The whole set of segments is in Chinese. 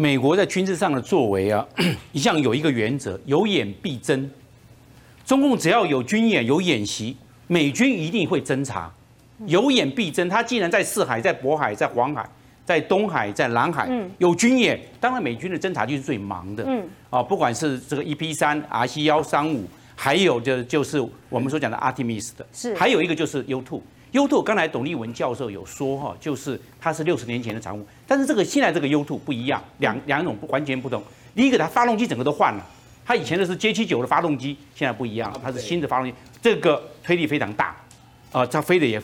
美国在军事上的作为啊，一向有一个原则：有演必侦。中共只要有军演、有演习，美军一定会侦查，有演必侦。他既然在四海、在渤海、在黄海、在东海、在南海有军演，当然美军的侦察就是最忙的。嗯，啊，不管是这个 EP 三、RC 幺三五，还有就就是我们所讲的 Artemis 的，是还有一个就是 U two。U two 刚才董立文教授有说哈，就是它是六十年前的产物，但是这个现在这个 U two 不一样，两两种不完全不同。第一个，它发动机整个都换了，它以前的是 J 七九的发动机，现在不一样了，它是新的发动机，这个推力非常大，啊，它飞的也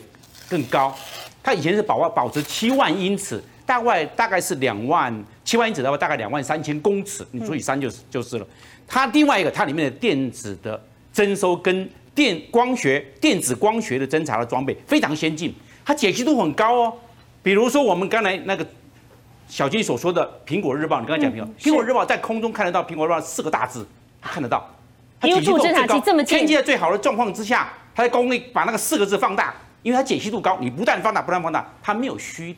更高。它以前是保保持七万英尺，大概大概是两万七万英尺的话，大概两万三千公尺，你除以三就是就是了。它另外一个，它里面的电子的征收跟电光学、电子光学的侦察的装备非常先进，它解析度很高哦。比如说我们刚才那个小金所说的《苹果日报》，你刚才讲苹果，苹果日报在空中看得到，苹果日报四个大字看得到。它解析度侦察机这么天气在最好的状况之下，它在功率把那个四个字放大，因为它解析度高，你不断放大，不断放大，它没有虚，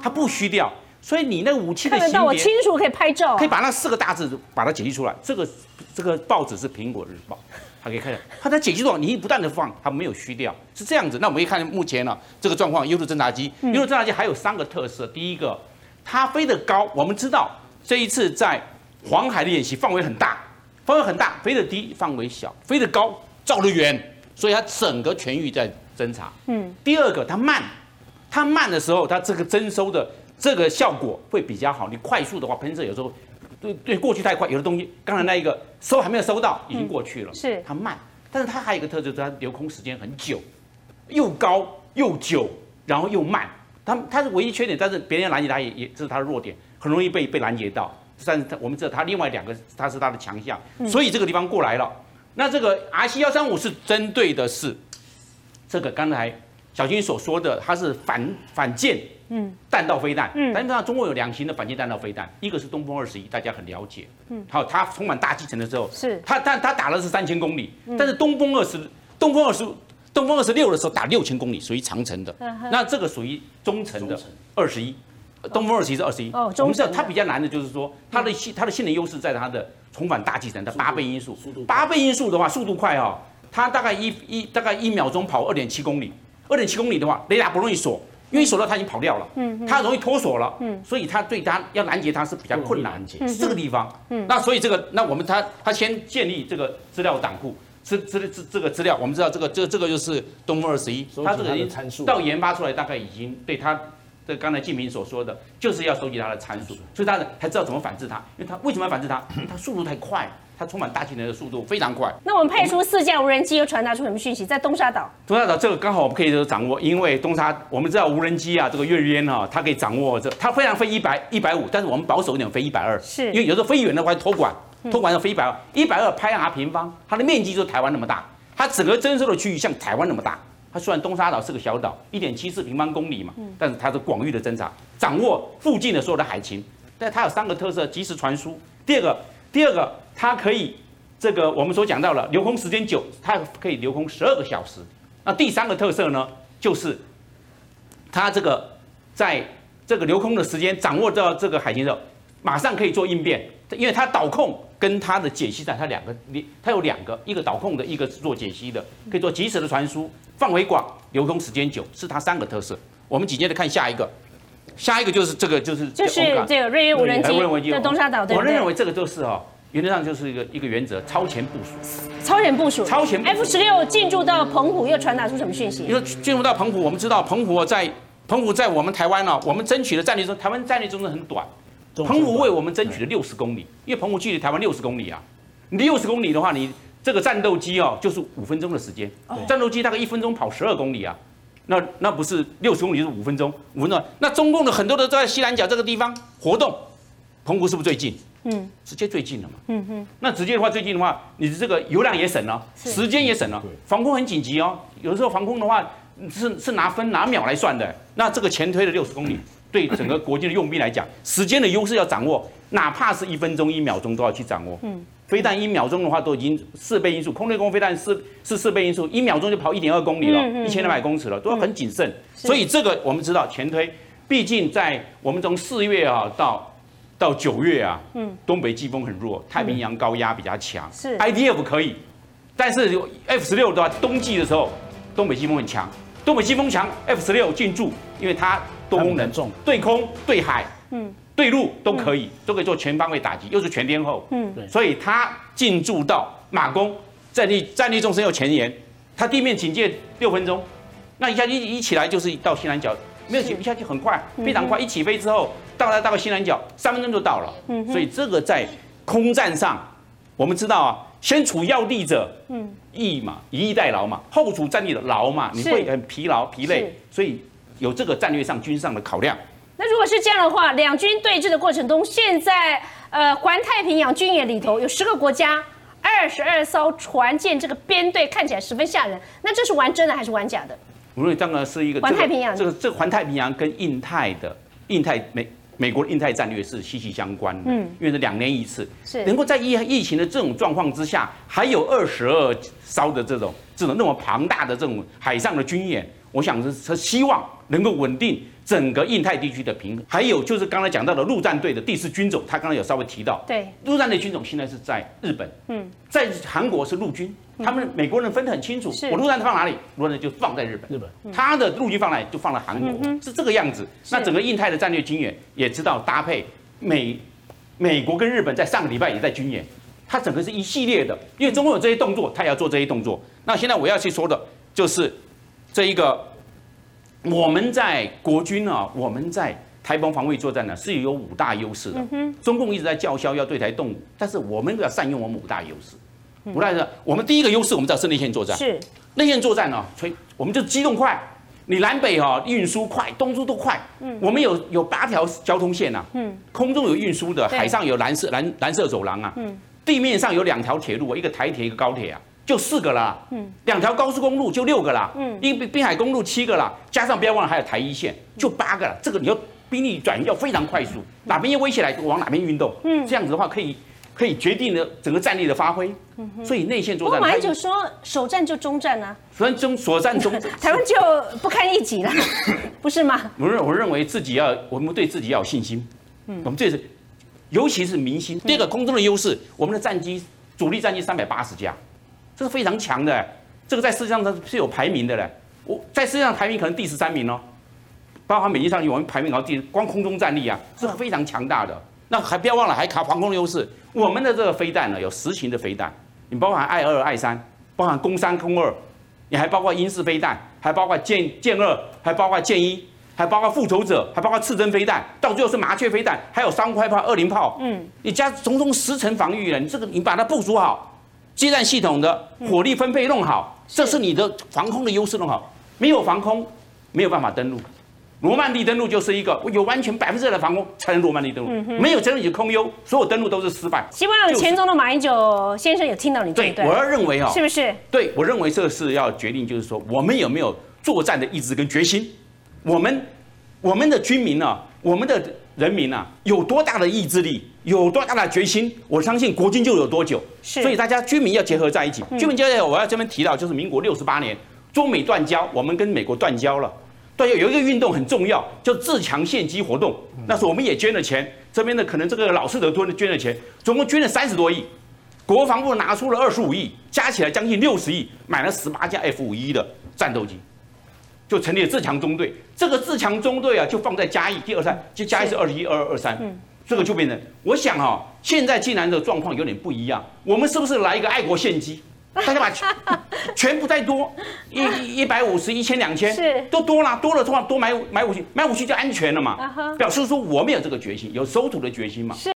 它不虚掉。所以你那个武器的看得到，我清楚可以拍照，可以把那四个大字把它解析出来。这个这个报纸是《苹果日报》。它可以看，它在解析度你不断的放，它没有虚掉，是这样子。那我们一看目前呢这个状况，优度侦察机，优度侦察机还有三个特色。第一个，它飞得高，我们知道这一次在黄海的演习范围很大，范围很大，飞得低，范围小，飞得高，照得远，所以它整个全域在侦察。嗯。第二个，它慢，它慢的时候，它这个征收的这个效果会比较好。你快速的话，喷射有时候。对对，过去太快，有的东西刚才那一个收还没有收到，已经过去了。是它慢，但是它还有一个特质，它留空时间很久，又高又久，然后又慢。它它是唯一缺点，但是别人拦截它也也这是它的弱点，很容易被被拦截到。但是它我们知道它另外两个它是它的强项，所以这个地方过来了。那这个 R C 幺三五是针对的是这个刚才小军所说的，它是反反舰。嗯，弹道飞弹，嗯，但是呢，中国有两型的反舰弹道飞弹，一个是东风二十一，大家很了解，嗯，好，它充满大气层的时候，是。它，但它打的是三千公里，但是东风二十，东风二十，东风二十六的时候打六千公里，属于长程的，那这个属于中程的二十一，东风二十一是二十一，哦，我们知道它比较难的就是说，它的性它的性能优势在它的重返大气层的八倍音速，八倍音速的话，速度快哈，它大概一一大概一秒钟跑二点七公里，二点七公里的话，雷达不容易锁。因为锁到他已经跑掉了，嗯，他容易脱锁了，嗯，所以它对它要拦截它是比较困难，是这个地方，嗯，那所以这个，那我们它它先建立这个资料档库，资资资这个资料，我们知道这个这这个就是东风二十一，它这个已经到研发出来大概已经对他，这刚才静平所说的，就是要收集它的参数，所以他才知道怎么反制它，因为他为什么要反制它？它速度太快。它充满大气能的速度非常快。那我们派出四架无人机，又传达出什么讯息？在东沙岛。东沙岛这个刚好我们可以掌握，因为东沙我们知道无人机啊，这个月渊哈，它可以掌握这，它非常飞一百一百五，但是我们保守一点飞一百二，是因为有时候飞远的话托管，托管要飞一百二，一百二拍 R 平方，它的面积就是台湾那么大，它整个征收的区域像台湾那么大。它虽然东沙岛是个小岛，一点七四平方公里嘛，但是它是广域的侦察，掌握附近的所有的海情。但它有三个特色：及时传输。第二个，第二个它可以。这个我们所讲到了留空时间久，它可以留空十二个小时。那第三个特色呢，就是它这个在这个留空的时间掌握到这个海情之后，马上可以做应变，因为它导控跟它的解析站，它两个，它有两个，一个导控的，一个是做解析的，可以做及时的传输，范围广，流通时间久，是它三个特色。我们紧接着看下一个，下一个就是这个就是就是这个瑞约无人机在东沙岛，我认为这个就是哦。原则上就是一个一个原则，超前部署。超前部署。超前。F 十六进入到澎湖，又传达出什么讯息？因为进入到澎湖，我们知道澎湖在澎湖在我们台湾呢，我们争取的战略中，台湾战略中是很短。澎湖为我们争取了六十公里，因为澎湖距离台湾六十公里啊。你六十公里的话，你这个战斗机哦，就是五分钟的时间。战斗机大概一分钟跑十二公里啊，那那不是六十公里是五分钟，五分钟。那中共的很多的在西南角这个地方活动，澎湖是不是最近？嗯，直接最近了嘛。嗯哼，那直接的话，最近的话，你的这个油量也省了，时间也省了。防空很紧急哦，有的时候防空的话是是拿分拿秒来算的。那这个前推了六十公里，对整个国际的用兵来讲，时间的优势要掌握，哪怕是一分钟、一秒钟都要去掌握。嗯，飞弹一秒钟的话都已经四倍音速，空对空飞弹是是四倍音速，一秒钟就跑一点二公里了，一千两百公尺了，都要很谨慎。所以这个我们知道前推，毕竟在我们从四月啊到。到九月啊，嗯，东北季风很弱，太平洋高压比较强，是 IDF 可以，但是 F 十六的话，冬季的时候东北季风很强，东北季风强，F 十六进驻，因为它多功能，重，对空、对海，嗯，对陆都可以，都可以做全方位打击，又是全天候，嗯，对。所以它进驻到马公，战力战力纵深又前沿，它地面警戒六分钟，那一下一一起来就是到西南角，没有起一下就很快，非常快，一起飞之后到了大概西南角，三分钟就到了，嗯所以这个在空战上，我们知道啊，先处要地者，嗯，易嘛，以逸待劳嘛，后主战力的劳嘛，你是会很疲劳疲累，所以有这个战略上军事上的考量。那如果是这样的话，两军对峙的过程中，现在呃环太平洋军演里头有十个国家，二十二艘船舰，这个编队看起来十分吓人。那这是玩真的还是玩假的？我认为这个是一个环太平洋这个这环太平洋跟印太的印太美美国的印太战略是息息相关的，嗯，因为是两年一次，是。能够在疫疫情的这种状况之下，还有二十二艘的这种这种那么庞大的这种海上的军演，我想是是希望能够稳定整个印太地区的平衡。还有就是刚才讲到的陆战队的第四军种，他刚才有稍微提到，对，陆战队军种现在是在日本，嗯，在韩国是陆军，他们美国人分得很清楚，我陆战队放哪里，陆战队就放在日本。日本。他的陆军放来就放在韩国，是这个样子。那整个印太的战略军演也知道搭配美美国跟日本在上个礼拜也在军演，它整个是一系列的，因为中国有这些动作，它也要做这些动作。那现在我要去说的就是这一个我们在国军啊，我们在台湾防卫作战呢是有五大优势的。中共一直在叫嚣要对台动武，但是我们要善用我们五大优势。五大优势，我们第一个优势我们知道是内线作战。是。内线作战呢，所以我们就机动快，你南北哈、运输快，东输都快。嗯，我们有有八条交通线呐、嗯，空中有运输的，海上有蓝色蓝蓝色走廊啊，嗯，地面上有两条铁路，一个台铁，一个高铁啊，就四个啦。嗯，两条高速公路就六个啦。嗯，一个滨海公路七个啦，加上不要忘了还有台一线，就八个了。这个你要兵力转移要非常快速，哪边有威胁来就往哪边运动。嗯，这样子的话可以可以决定了整个战力的发挥。所以内线作战，我马英九说首战就中战啊，所以中所战中 台湾就不堪一击了，不是吗？我认我认为自己要，我们对自己要有信心。嗯，我们这是，尤其是明星。第二个空中的优势，我们的战机主力战机三百八十架，这是非常强的。这个在世界上它是有排名的嘞。我在世界上排名可能第十三名哦，包含美军上去，我们排名好像第光空中战力啊，是非常强大的。那还不要忘了，还卡防空的优势。我们的这个飞弹呢，有实型的飞弹，你包含爱二、爱三，包含攻三、攻二，你还包括英式飞弹，还包括剑剑二，还包括剑一，还包括复仇者，还包括刺针飞弹，到最后是麻雀飞弹，还有三块炮、二零炮。嗯，你加种种十层防御了，你这个你把它部署好，接战系统的火力分配弄好，这是你的防空的优势弄好。没有防空，没有办法登陆。罗曼蒂登陆就是一个有完全百分之百的防空才能罗曼蒂登陆，没有登陆你就空优，所有登陆都是失败。希望前总的马英九先生有听到你这一对，我，要认为哦，是不是？对，我认为这是要决定，就是说我们有没有作战的意志跟决心。我们我们的军民呢、我们的人民啊，有多大的意志力，有多大的决心，我相信国军就有多久。是所以大家军民要结合在一起。军民结合我要这边提到，就是民国六十八年中美断交，我们跟美国断交了。断交，有一个运动很重要，叫自强献机活动。那时候我们也捐了钱，这边的可能这个老式的捐捐了钱，总共捐了三十多亿。国防部拿出了二十五亿，加起来将近六十亿，买了十八架 F 五一的战斗机，就成立了自强中队。这个自强中队啊，就放在嘉义第二站，就嘉义是二十一、二二、二三，这个就变成，我想哈、现在竟然的状况有点不一样，我们是不是来一个爱国献机？大家把全全部再多一一百五十、一千、两千，是都多了，多了的话多买买武器，买武器就安全了嘛表示说我们有这个决心，有收土的决心嘛。是